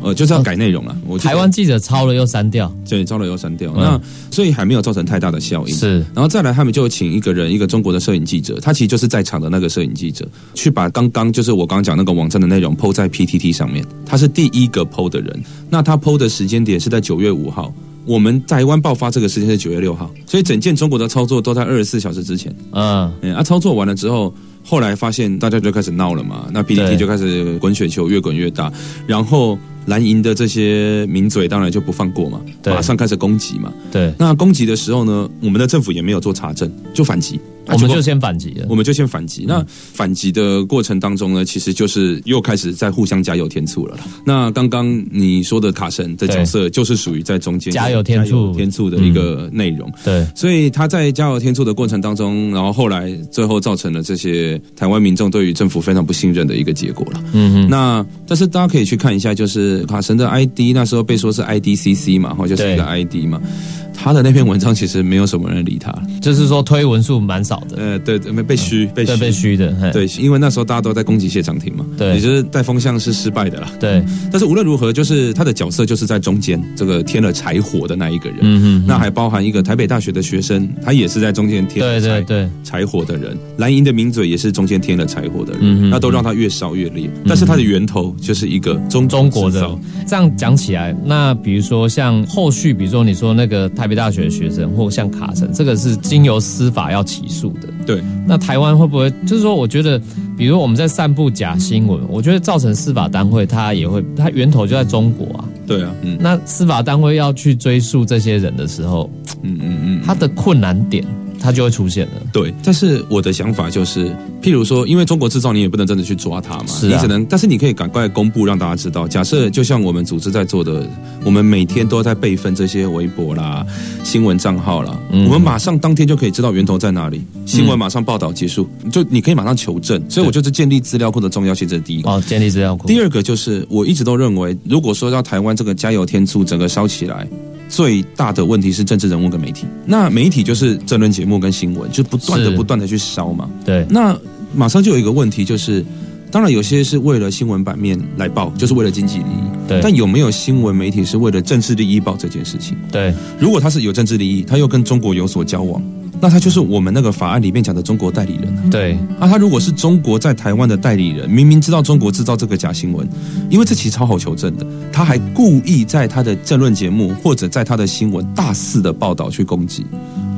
S2: 呃，就是要改内容了。我
S1: 台湾记者抄了又删掉，
S2: 对，抄了又删掉。那所以还没有造成太大的效应。
S1: 是，
S2: 然后再来，他们就请一个人，一个中国的摄影记者，他其实就是在场的那个摄影记者，去把刚刚就是我刚刚讲那个网站的内容抛在 PTT 上面。他是第一个抛的人。那他抛的时间点是在九月五号，我们台湾爆发这个时间是九月六号，所以整件中国的操作都在二十四小时之前。嗯，啊，操作完了之后。后来发现大家就开始闹了嘛，那 PPT 就开始滚雪球，越滚越大，然后蓝营的这些名嘴当然就不放过嘛，马上开始攻击嘛。
S1: 对，
S2: 那攻击的时候呢，我们的政府也没有做查证，就反击。
S1: 我们就先反击了，
S2: 我们就先反击。那反击的过程当中呢，其实就是又开始在互相加油添醋了。那刚刚你说的卡神的角色，就是属于在中间
S1: 加油添醋
S2: 添醋的一个内容。
S1: 对，
S2: 所以他在加油添醋的过程当中，然后后来最后造成了这些台湾民众对于政府非常不信任的一个结果了。嗯嗯。那但是大家可以去看一下，就是卡神的 ID 那时候被说是 IDCC 嘛，或就是一个 ID 嘛。他的那篇文章其实没有什么人理他，
S1: 就是说推文数蛮少的。
S2: 呃，对，没被虚，被
S1: 虚，被虚的。
S2: 对，因为那时候大家都在攻击谢长廷嘛，
S1: 对，
S2: 也就是带风向是失败的啦。
S1: 对，
S2: 但是无论如何，就是他的角色就是在中间这个添了柴火的那一个人。嗯嗯。那还包含一个台北大学的学生，他也是在中间添了柴柴火的人。蓝营的名嘴也是中间添了柴火的人，那都让他越烧越烈。但是他的源头就是一个中
S1: 中国的。这样讲起来，那比如说像后续，比如说你说那个台北大学的学生。或像卡神，这个是经由司法要起诉的。
S2: 对，
S1: 那台湾会不会就是说，我觉得，比如我们在散布假新闻，我觉得造成司法单位它也会，它源头就在中国啊。
S2: 对啊，
S1: 嗯，那司法单位要去追溯这些人的时候，嗯嗯嗯，他的困难点。它就会出现了。
S2: 对，但是我的想法就是，譬如说，因为中国制造，你也不能真的去抓它嘛，你只能，但是你可以赶快公布，让大家知道。假设就像我们组织在做的，我们每天都在备份这些微博啦、新闻账号啦，我们马上当天就可以知道源头在哪里，新闻马上报道结束，就你可以马上求证。所以我就是建立资料库的重要性，这是第一个。
S1: 哦，建立资料库。
S2: 第二个就是，我一直都认为，如果说要台湾这个加油添醋，整个烧起来。最大的问题是政治人物跟媒体，那媒体就是政论节目跟新闻，就不断的不断的去烧嘛。
S1: 对，
S2: 那马上就有一个问题，就是当然有些是为了新闻版面来报，就是为了经济利益。
S1: 对，
S2: 但有没有新闻媒体是为了政治利益报这件事情？
S1: 对，
S2: 如果他是有政治利益，他又跟中国有所交往。那他就是我们那个法案里面讲的中国代理人。
S1: 对，
S2: 那他如果是中国在台湾的代理人，明明知道中国制造这个假新闻，因为这其实超好求证的，他还故意在他的政论节目或者在他的新闻大肆的报道去攻击，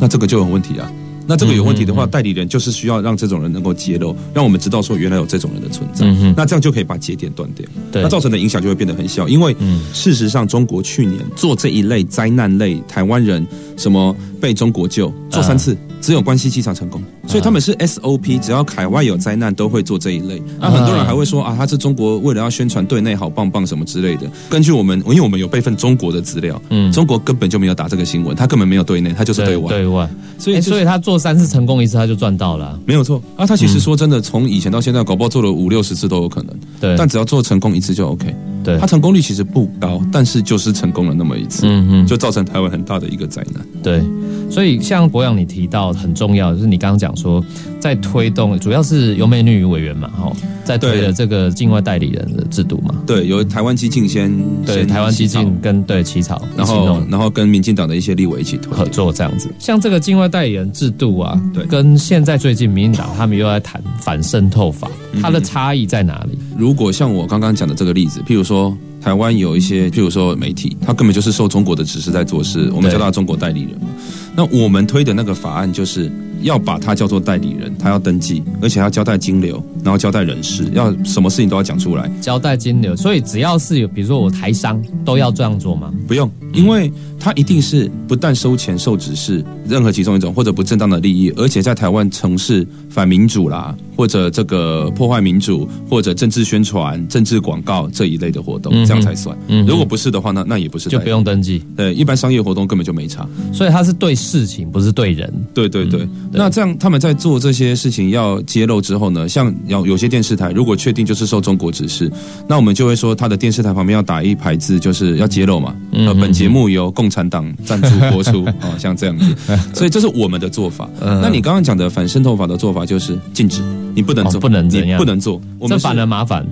S2: 那这个就有问题啊。那这个有问题的话，代理人就是需要让这种人能够揭露，让我们知道说原来有这种人的存在。那这样就可以把节点断掉，那造成的影响就会变得很小。因为事实上，中国去年做这一类灾难类台湾人什么被中国救做三次，只有关西机场成功，所以他们是 SOP，只要海外有灾难都会做这一类。那很多人还会说啊，他是中国为了要宣传对内好棒棒什么之类的。根据我们，因为我们有备份中国的资料，嗯，中国根本就没有打这个新闻，他根本没有对内，他就是对外。
S1: 对外，
S2: 所以
S1: 所以他做三次成功一次，他就赚到了，
S2: 没有错。啊，他其实说真的，从以前到现在，搞不好做了五六十次都有可能。
S1: 对，
S2: 但只要做成功一次就 OK。
S1: 对，
S2: 他成功率其实不高，但是就是成功了那么一次，嗯嗯，就造成台湾很大的一个灾难。
S1: 对。所以，像博洋你提到很重要，就是你刚刚讲说，在推动，主要是由美女委员嘛，哈，在推的这个境外代理人的制度嘛。
S2: 对，由台湾激进先
S1: 对台湾激进跟对起草，
S2: 然后然后跟民进党的一些立委一起
S1: 合作这样子。像这个境外代理人制度啊，对，跟现在最近民进党他们又在谈反渗透法，它的差异在哪里？
S2: 如果像我刚刚讲的这个例子，譬如说。台湾有一些，譬如说媒体，他根本就是受中国的指示在做事，我们叫他中国代理人嘛。那我们推的那个法案就是要把他叫做代理人，他要登记，而且要交代金流，然后交代人事，要什么事情都要讲出来，
S1: 交代金流。所以只要是有，比如说我台商都要这样做吗？
S2: 不用，因为他一定是不但收钱受指示，任何其中一种或者不正当的利益，而且在台湾从事反民主啦。或者这个破坏民主，或者政治宣传、政治广告这一类的活动，这样才算。如果不是的话，那那也不是，
S1: 就不用登记。
S2: 对，一般商业活动根本就没差。
S1: 所以他是对事情，不是对人。
S2: 对对对。那这样他们在做这些事情要揭露之后呢？像有有些电视台如果确定就是受中国指示，那我们就会说他的电视台旁边要打一排字，就是要揭露嘛。呃，本节目由共产党赞助播出啊，(laughs) 像这样子。所以这是我们的做法。(laughs) 那你刚刚讲的反渗透法的做法就是禁止。你不能做，
S1: 不能怎样，
S2: 不能做，
S1: 这反而麻烦。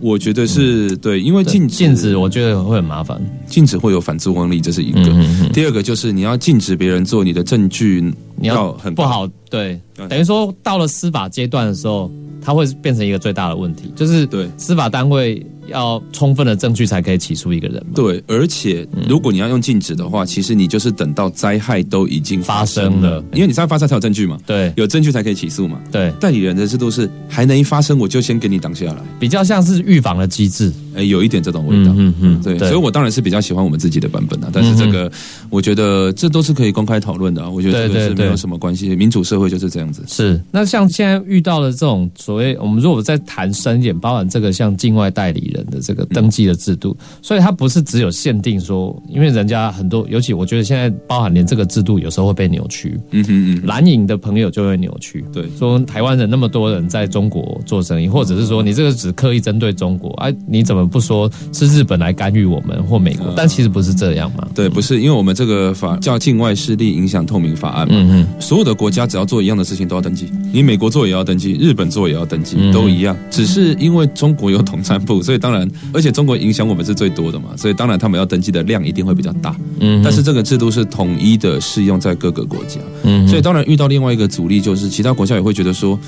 S2: 我觉得是对，因为禁
S1: 禁止，我觉得会很麻烦。
S2: 禁止会有反作用力，这是一个。第二个就是你要禁止别人做，你的证据
S1: 你要很不好。对，等于说到了司法阶段的时候，它会变成一个最大的问题，就是对司法单位。要充分的证据才可以起诉一个人。
S2: 对，而且如果你要用禁止的话，其实你就是等到灾害都已经发生了，因为你才发生才有证据嘛。
S1: 对，
S2: 有证据才可以起诉嘛。
S1: 对，
S2: 代理人的制度是还能一发生我就先给你挡下来，
S1: 比较像是预防的机制。
S2: 哎，有一点这种味道。嗯嗯，对，所以我当然是比较喜欢我们自己的版本的。但是这个，我觉得这都是可以公开讨论的。我觉得这个是没有什么关系，民主社会就是这样子。
S1: 是，那像现在遇到的这种所谓，我们如果再谈深一点，包含这个像境外代理人的这个登记的制度，所以它不是只有限定说，因为人家很多，尤其我觉得现在包含连这个制度有时候会被扭曲。嗯嗯嗯，蓝营的朋友就会扭曲，
S2: 对，
S1: 说台湾人那么多人在中国做生意，或者是说你这个只刻意针对中国，哎，你怎么？不说是日本来干预我们或美国，但其实不是这样嘛？
S2: 对，不是，因为我们这个法叫《境外势力影响透明法案》嘛。嗯嗯。所有的国家只要做一样的事情都要登记，你美国做也要登记，日本做也要登记，都一样。只是因为中国有统战部，所以当然，而且中国影响我们是最多的嘛，所以当然他们要登记的量一定会比较大。嗯。但是这个制度是统一的适用在各个国家。嗯。所以当然遇到另外一个阻力，就是其他国家也会觉得说。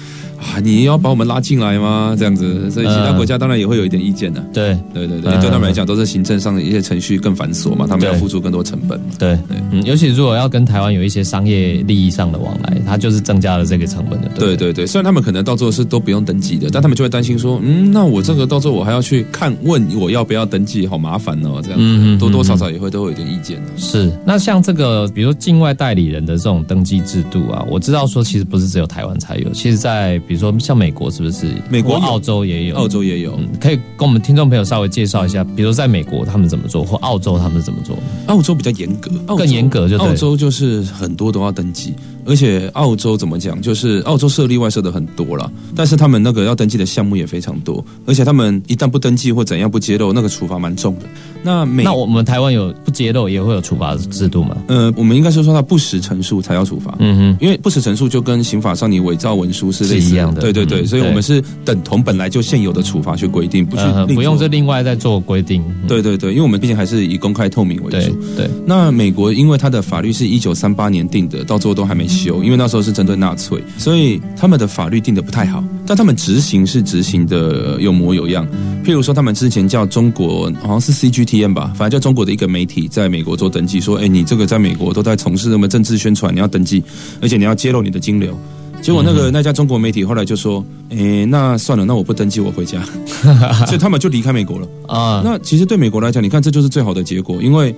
S2: 啊，你要把我们拉进来吗？这样子，所以其他国家当然也会有一点意见的。
S1: 对，
S2: 对对对，对他们来讲都是行政上的一些程序更繁琐嘛，他们要付出更多成本。
S1: 对对，嗯，尤其如果要跟台湾有一些商业利益上的往来，它就是增加了这个成本的。
S2: 对对对，虽然他们可能到时候是都不用登记的，但他们就会担心说，嗯，那我这个到时候我还要去看问我要不要登记，好麻烦哦，这样子多多少少也会都会有点意见的。
S1: 是，那像这个，比如说境外代理人的这种登记制度啊，我知道说其实不是只有台湾才有，其实在比如说像美国。是不是
S2: 美国、
S1: 澳洲也有？
S2: 澳洲也有，
S1: 可以跟我们听众朋友稍微介绍一下，比如在美国他们怎么做，或澳洲他们怎么做？
S2: 澳洲比较严格，
S1: 更严格就
S2: 澳洲就是很多都要登记。而且澳洲怎么讲？就是澳洲设例外设的很多了，但是他们那个要登记的项目也非常多，而且他们一旦不登记或怎样不揭露，那个处罚蛮重的。那美
S1: 那我们台湾有不揭露也会有处罚制度吗？
S2: 呃，我们应该是说他不实陈述才要处罚。嗯哼，因为不实陈述就跟刑法上你伪造文书是类似
S1: 的。
S2: 对对对，所以我们是等同本来就现有的处罚去规定，不去
S1: 不用这另外再做规定。
S2: 对对对，因为我们毕竟还是以公开透明为主。
S1: 对，
S2: 那美国因为它的法律是一九三八年定的，到最后都还没修，因为那时候是。针对纳粹，所以他们的法律定的不太好，但他们执行是执行的有模有样。譬如说，他们之前叫中国好像是 CGTN 吧，反正叫中国的一个媒体在美国做登记，说：“哎，你这个在美国都在从事什么政治宣传，你要登记，而且你要揭露你的金流。”结果那个那家中国媒体后来就说：“哎，那算了，那我不登记，我回家。(laughs) ”所以他们就离开美国了啊。那其实对美国来讲，你看这就是最好的结果，因为。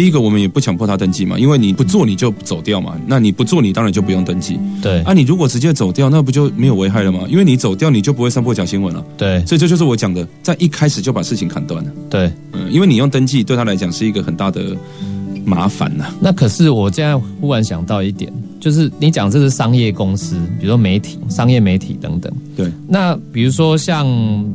S2: 第一个，我们也不强迫他登记嘛，因为你不做你就走掉嘛，那你不做你当然就不用登记。
S1: 对
S2: 啊，你如果直接走掉，那不就没有危害了吗？因为你走掉，你就不会上破假新闻了。
S1: 对
S2: 所以这就是我讲的，在一开始就把事情砍断了。
S1: 对。
S2: 嗯，因为你用登记对他来讲是一个很大的麻烦呐、
S1: 那可是我现在忽然想到一点，就是你讲这是商业公司，比如说媒体、商业媒体等等。
S2: 对，
S1: 那比如说像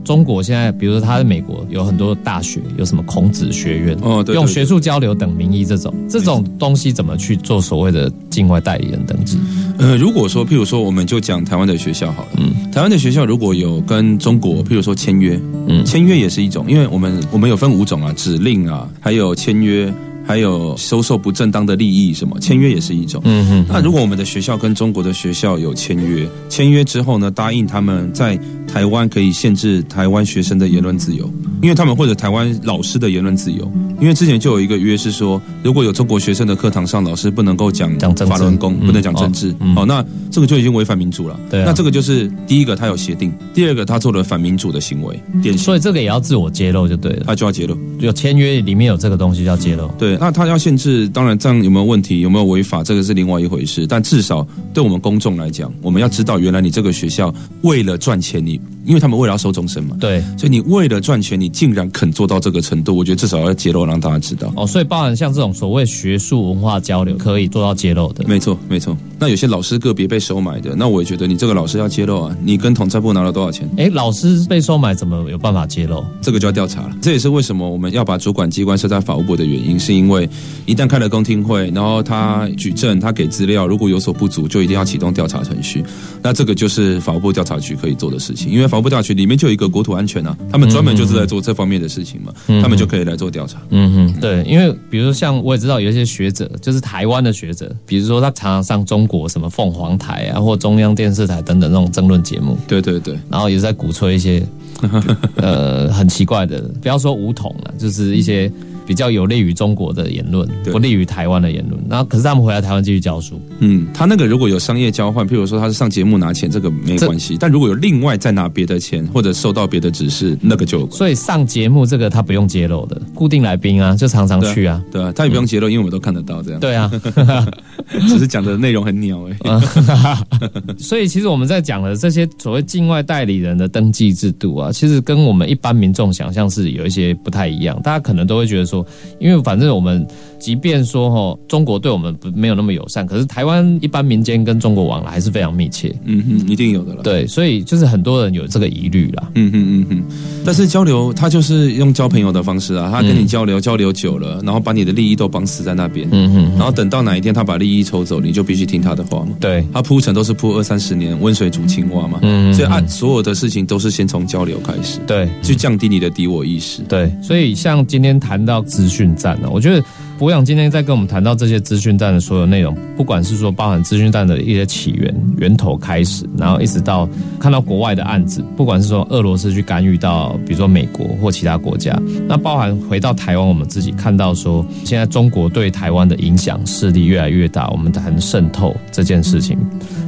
S1: 中国现在，比如说他在美国有很多大学，有什么孔子学院，
S2: 哦对对
S1: 用学术交流等名义这种这种东西怎么去做所谓的境外代理人登记？
S2: 呃，如果说，譬如说，我们就讲台湾的学校好了。嗯，台湾的学校如果有跟中国，譬如说签约，
S1: 嗯
S2: 签约也是一种，因为我们我们有分五种啊，指令啊，还有签约，还有收受不正当的利益什么，签约也是一种。
S1: 嗯哼，
S2: 那如果我们的学校跟中国的学校有签约，签约之后呢，答应他们在台湾可以限制台湾学生的言论自由，因为他们或者台湾老师的言论自由，因为之前就有一个约是说，如果有中国学生的课堂上，老师不能够讲
S1: 讲政治。
S2: 法轮功，
S1: 嗯
S2: 不能讲政治，
S1: 哦嗯。
S2: 哦，那这个就已经违反民主了。
S1: 对啊。
S2: 那这个就是第一个他有协定，第二个他做了反民主的行为，典型。
S1: 所以这个也要自我揭露就对了，
S2: 他就要揭露。
S1: 有签约里面有这个东西要揭露。
S2: 对，那他要限制，当然这样有没有问题，有没有违法，这个是另外一回事。但至少对我们公众来讲，我们要知道，原来你这个学校为了赚钱，你因为他们为了要收终身嘛，
S1: 对，
S2: 所以你为了赚钱，你竟然肯做到这个程度，我觉得至少要揭露让大家知道。
S1: 哦，所以包含像这种所谓学术文化交流可以做到揭露的。
S2: 没错，没错。那有些老师个别被收买的，那我也觉得你这个老师要揭露啊，你跟统战部拿了多少钱，
S1: 哎，老师被收买怎么有办法揭露？
S2: 这个就要调查了。这也是为什么我们要把主管机关设在法务部的原因，是因为一旦开了公听会，然后他举证，他给资料，如果有所不足，就一定要启动调查程序。那这个就是法务部调查局可以做的事情，因为防务部调查局里面就有一个国土安全啊，他们专门就是在做这方面的事情嘛，他们就可以来做调查。
S1: 嗯哼，对，因为比如说像我也知道有一些学者，就是台湾的学者，比如说他常常上中国什么凤凰台啊，或中央电视台等等那种争论节目，
S2: 对对对，
S1: 然后也是在鼓吹一些 (laughs) 呃很奇怪的，不要说武统了，就是一些比较有利于中国的言论，不利于台湾的言论。然后可是他们回来台湾继续教书，
S2: 嗯，他那个如果有商业交换，譬如说他是上节目拿钱，这个没
S1: 这
S2: 关系。但如果有另外再拿别的钱，或者受到别的指示，那个就有。
S1: 所以上节目这个他不用揭露的，固定来宾啊就常常去啊。
S2: 对啊，他也不用揭露，因为我们都看得到这样。
S1: 对啊，(laughs) (laughs)
S2: 只是讲的内容很鸟哎、(laughs)
S1: 所以其实我们在讲的这些所谓境外代理人的登记制度啊，其实跟我们一般民众想象是有一些不太一样。大家可能都会觉得说，因为反正我们即便说哈，中国对我们不没有那么友善，可是台湾一般民间跟中国往来还是非常密切。
S2: 嗯哼，一定有的了。
S1: 对，所以就是很多人有这个疑虑啦。
S2: 嗯哼嗯哼，但是交流他就是用交朋友的方式啊，他跟你交流、交流久了，然后把你的利益都绑死在那边，
S1: 嗯哼，
S2: 然后等到哪一天他把利益抽走，你就必须听他的话嘛。
S1: 对，
S2: 他铺陈都是铺二三十年，温水煮青蛙嘛，
S1: 嗯
S2: 所以按所有的事情都是先从交流开始，
S1: 对，
S2: 去降低你的敌我意识。
S1: 对，所以像今天谈到资讯战呢，我觉得博洋今天在跟我们谈到这些资讯站的所有内容，不管是说包含资讯站的一些起源、源头开始，然后一直到看到国外的案子，不管是说俄罗斯去干预到，比如说美国或其他国家，那包含回到台湾，我们自己看到说，现在中国对台湾的影响势力越来越大，我们谈渗透这件事情。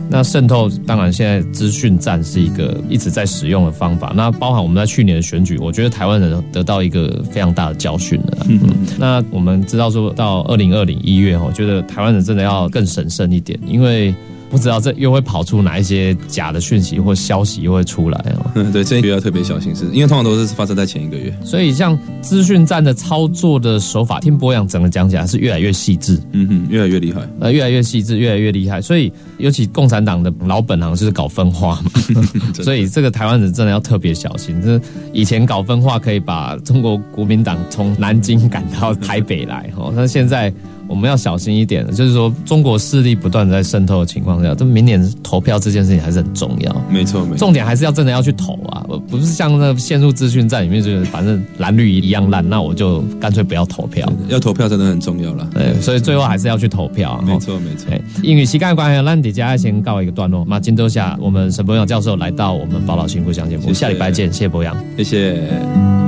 S1: 那渗透当然，现在资讯战是一个一直在使用的方法。那包含我们在去年的选举，我觉得台湾人得到一个非常大的教训了。嗯，那我们知道说到二零二零一月，我觉得台湾人真的要更审慎一点，因为不知道这又会跑出哪一些假的讯息或消息又会出来哦。(laughs)
S2: 嗯，对，这个月要特别小心，是因为通常都是发生在前一个月。
S1: 所以像资讯站的操作的手法，听博洋整个讲起来是越来越细致。
S2: 嗯哼，越来越厉害。
S1: 呃，越来越细致，越来越厉害。所以，尤其共产党的老本行就是搞分化嘛，(laughs) 所以这个台湾人真的要特别小心。这以前搞分化可以把中国国民党从南京赶到台北来，哦，那现在我们要小心一点，就是说中国势力不断地在渗透的情况下，这明年投票这件事情还是很重要。
S2: 没错，没错。
S1: 重点还是要真的要去投啊，不是像那陷入资讯战里面，就是反正蓝绿一样烂，那我就干脆不要投票。
S2: 要投票真的很重要了。
S1: 对，所以最后还是要去投票啊。
S2: 没错，没错。
S1: 哎，英语膝盖关系，让底家先告一个段落。那金周下，我们沈博阳教授来到我们宝岛新故乡节目，下礼拜见，谢谢博阳。
S2: 谢谢。